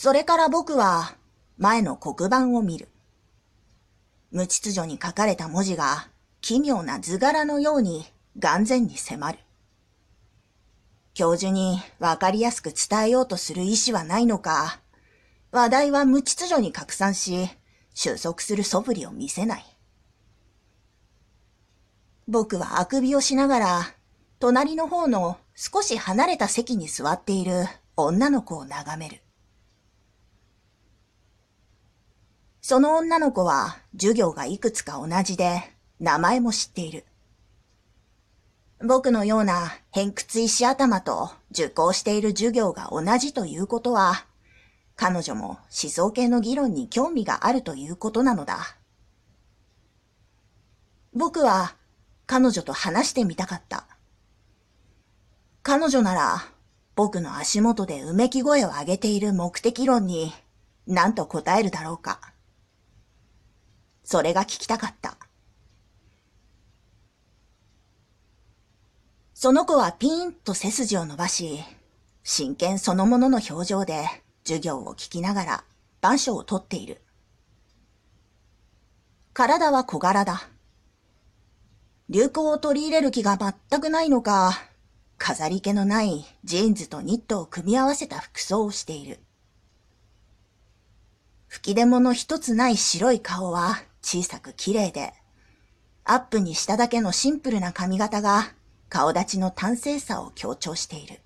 それから僕は前の黒板を見る。無秩序に書かれた文字が奇妙な図柄のように眼前に迫る。教授にわかりやすく伝えようとする意思はないのか、話題は無秩序に拡散し、収束する素振りを見せない。僕はあくびをしながら、隣の方の少し離れた席に座っている女の子を眺める。その女の子は授業がいくつか同じで、名前も知っている。僕のような偏屈石頭と受講している授業が同じということは、彼女も思想系の議論に興味があるということなのだ。僕は彼女と話してみたかった。彼女なら僕の足元でうめき声を上げている目的論に何と答えるだろうか。それが聞きたかった。その子はピーンと背筋を伸ばし、真剣そのものの表情で授業を聞きながら板書を取っている。体は小柄だ。流行を取り入れる気が全くないのか、飾り気のないジーンズとニットを組み合わせた服装をしている。吹き出物一つない白い顔は小さく綺麗で、アップにしただけのシンプルな髪型が顔立ちの端正さを強調している。